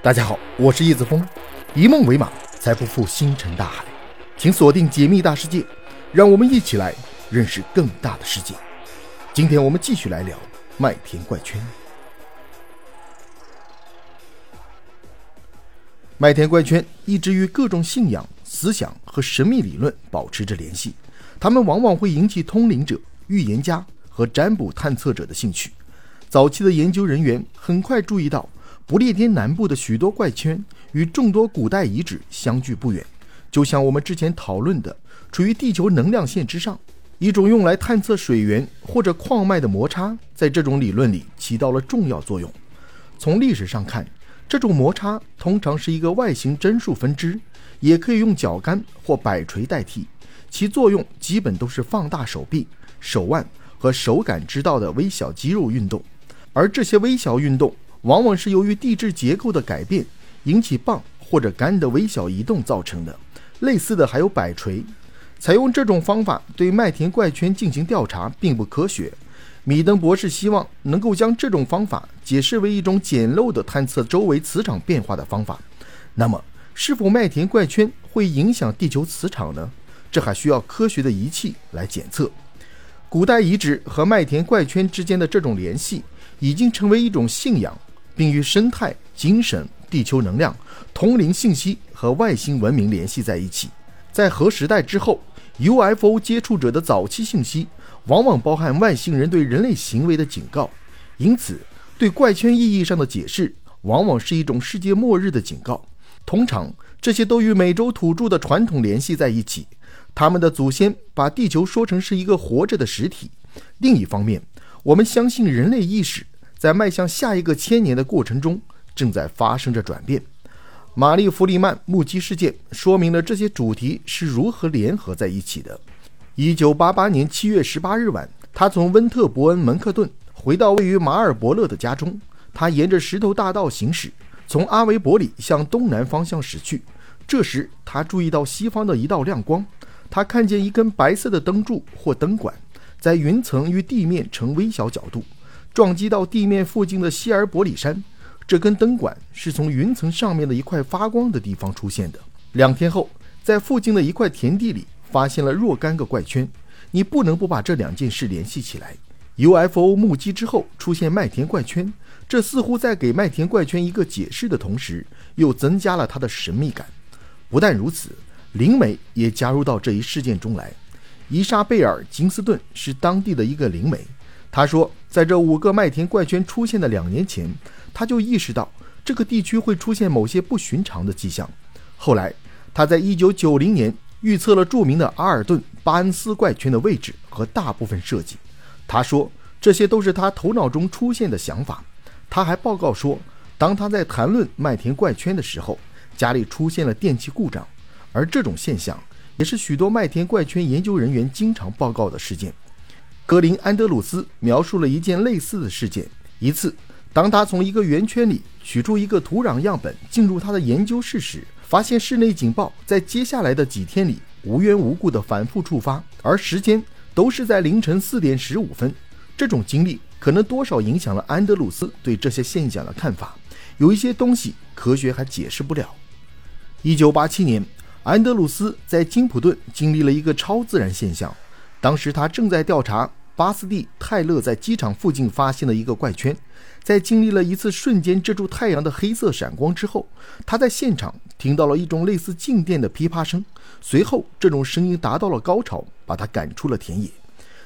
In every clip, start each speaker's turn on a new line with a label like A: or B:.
A: 大家好，我是叶子峰，以梦为马，才不负星辰大海。请锁定解密大世界，让我们一起来认识更大的世界。今天我们继续来聊麦田怪圈。麦田怪圈一直与各种信仰、思想和神秘理论保持着联系，他们往往会引起通灵者、预言家和占卜探测者的兴趣。早期的研究人员很快注意到。不列颠南部的许多怪圈与众多古代遗址相距不远，就像我们之前讨论的，处于地球能量线之上。一种用来探测水源或者矿脉的摩擦，在这种理论里起到了重要作用。从历史上看，这种摩擦通常是一个外形针数分支，也可以用脚杆或摆锤代替。其作用基本都是放大手臂、手腕和手感知道的微小肌肉运动，而这些微小运动。往往是由于地质结构的改变引起棒或者杆的微小移动造成的。类似的还有摆锤。采用这种方法对麦田怪圈进行调查并不科学。米登博士希望能够将这种方法解释为一种简陋的探测周围磁场变化的方法。那么，是否麦田怪圈会影响地球磁场呢？这还需要科学的仪器来检测。古代遗址和麦田怪圈之间的这种联系已经成为一种信仰。并与生态、精神、地球能量、通灵信息和外星文明联系在一起。在核时代之后，UFO 接触者的早期信息往往包含外星人对人类行为的警告，因此对怪圈意义上的解释往往是一种世界末日的警告。通常，这些都与美洲土著的传统联系在一起，他们的祖先把地球说成是一个活着的实体。另一方面，我们相信人类意识。在迈向下一个千年的过程中，正在发生着转变。玛丽·弗里曼目击事件说明了这些主题是如何联合在一起的。一九八八年七月十八日晚，他从温特伯恩门克顿回到位于马尔伯勒的家中。他沿着石头大道行驶，从阿维伯里向东南方向驶去。这时，他注意到西方的一道亮光。他看见一根白色的灯柱或灯管，在云层与地面呈微小角度。撞击到地面附近的希尔伯里山，这根灯管是从云层上面的一块发光的地方出现的。两天后，在附近的一块田地里发现了若干个怪圈。你不能不把这两件事联系起来。UFO 目击之后出现麦田怪圈，这似乎在给麦田怪圈一个解释的同时，又增加了它的神秘感。不但如此，灵媒也加入到这一事件中来。伊莎贝尔·金斯顿是当地的一个灵媒。他说，在这五个麦田怪圈出现的两年前，他就意识到这个地区会出现某些不寻常的迹象。后来，他在1990年预测了著名的阿尔顿巴恩斯怪圈的位置和大部分设计。他说，这些都是他头脑中出现的想法。他还报告说，当他在谈论麦田怪圈的时候，家里出现了电器故障，而这种现象也是许多麦田怪圈研究人员经常报告的事件。格林安德鲁斯描述了一件类似的事件：一次，当他从一个圆圈里取出一个土壤样本进入他的研究室时，发现室内警报在接下来的几天里无缘无故地反复触发，而时间都是在凌晨四点十五分。这种经历可能多少影响了安德鲁斯对这些现象的看法。有一些东西科学还解释不了。一九八七年，安德鲁斯在金普顿经历了一个超自然现象，当时他正在调查。巴斯蒂泰勒在机场附近发现了一个怪圈，在经历了一次瞬间遮住太阳的黑色闪光之后，他在现场听到了一种类似静电的噼啪声。随后，这种声音达到了高潮，把他赶出了田野。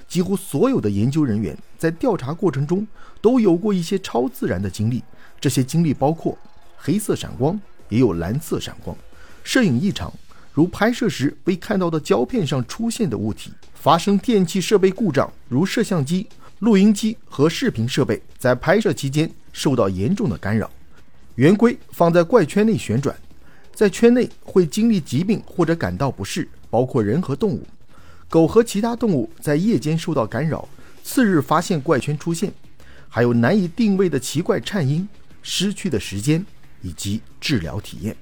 A: 几乎所有的研究人员在调查过程中都有过一些超自然的经历，这些经历包括黑色闪光，也有蓝色闪光，摄影异常，如拍摄时被看到的胶片上出现的物体。发生电气设备故障，如摄像机、录音机和视频设备在拍摄期间受到严重的干扰。圆规放在怪圈内旋转，在圈内会经历疾病或者感到不适，包括人和动物。狗和其他动物在夜间受到干扰，次日发现怪圈出现。还有难以定位的奇怪颤音、失去的时间以及治疗体验。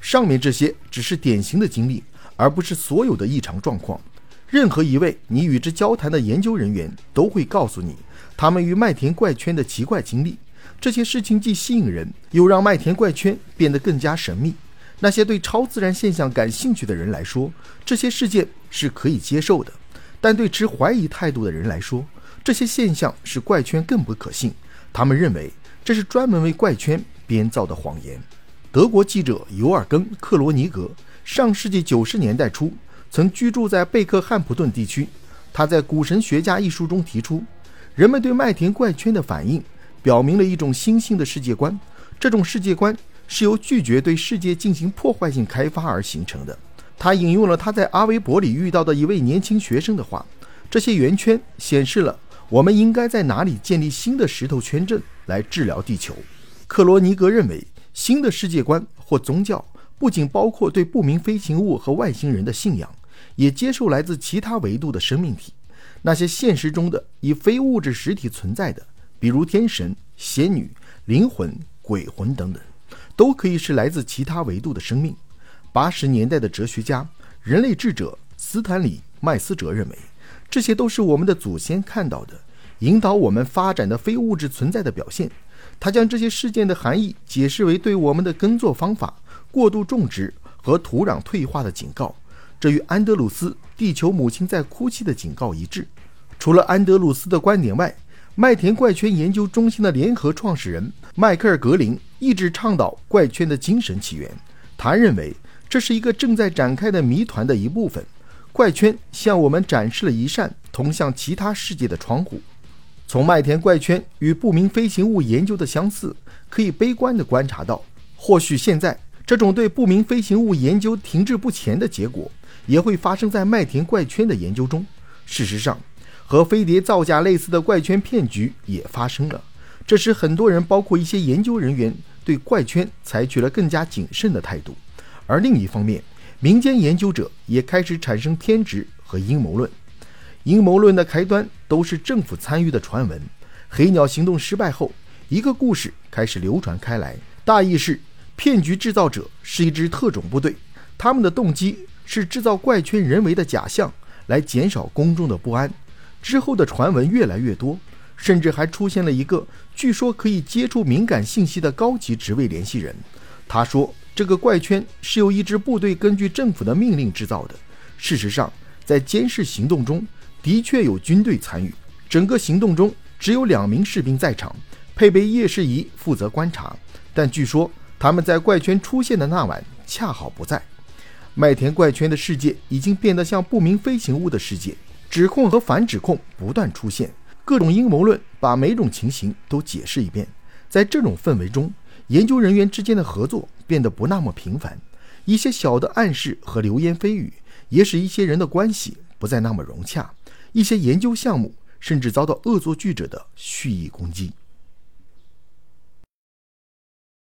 A: 上面这些只是典型的经历，而不是所有的异常状况。任何一位你与之交谈的研究人员都会告诉你，他们与麦田怪圈的奇怪经历。这些事情既吸引人，又让麦田怪圈变得更加神秘。那些对超自然现象感兴趣的人来说，这些事件是可以接受的；但对持怀疑态度的人来说，这些现象是怪圈更不可信。他们认为这是专门为怪圈编造的谎言。德国记者尤尔根·克罗尼格上世纪九十年代初曾居住在贝克汉普顿地区。他在《古神学家》一书中提出，人们对麦田怪圈的反应表明了一种新兴的世界观。这种世界观是由拒绝对世界进行破坏性开发而形成的。他引用了他在阿维伯里遇到的一位年轻学生的话：“这些圆圈显示了我们应该在哪里建立新的石头圈镇来治疗地球。”克罗尼格认为，新的世界观或宗教不仅包括对不明飞行物和外星人的信仰。也接受来自其他维度的生命体，那些现实中的以非物质实体存在的，比如天神、仙女、灵魂、鬼魂等等，都可以是来自其他维度的生命。八十年代的哲学家、人类智者斯坦里·麦斯哲认为，这些都是我们的祖先看到的，引导我们发展的非物质存在的表现。他将这些事件的含义解释为对我们的耕作方法、过度种植和土壤退化的警告。这与安德鲁斯《地球母亲在哭泣》的警告一致。除了安德鲁斯的观点外，麦田怪圈研究中心的联合创始人迈克尔·格林一直倡导怪圈的精神起源。他认为这是一个正在展开的谜团的一部分。怪圈向我们展示了一扇通向其他世界的窗户。从麦田怪圈与不明飞行物研究的相似，可以悲观地观察到，或许现在这种对不明飞行物研究停滞不前的结果。也会发生在麦田怪圈的研究中。事实上，和飞碟造假类似的怪圈骗局也发生了，这使很多人，包括一些研究人员，对怪圈采取了更加谨慎的态度。而另一方面，民间研究者也开始产生偏执和阴谋论。阴谋论的开端都是政府参与的传闻。黑鸟行动失败后，一个故事开始流传开来，大意是骗局制造者是一支特种部队，他们的动机。是制造怪圈人为的假象，来减少公众的不安。之后的传闻越来越多，甚至还出现了一个据说可以接触敏感信息的高级职位联系人。他说，这个怪圈是由一支部队根据政府的命令制造的。事实上，在监视行动中的确有军队参与。整个行动中只有两名士兵在场，配备夜视仪负责观察。但据说他们在怪圈出现的那晚恰好不在。麦田怪圈的世界已经变得像不明飞行物的世界，指控和反指控不断出现，各种阴谋论把每种情形都解释一遍。在这种氛围中，研究人员之间的合作变得不那么频繁，一些小的暗示和流言蜚语也使一些人的关系不再那么融洽，一些研究项目甚至遭到恶作剧者的蓄意攻击。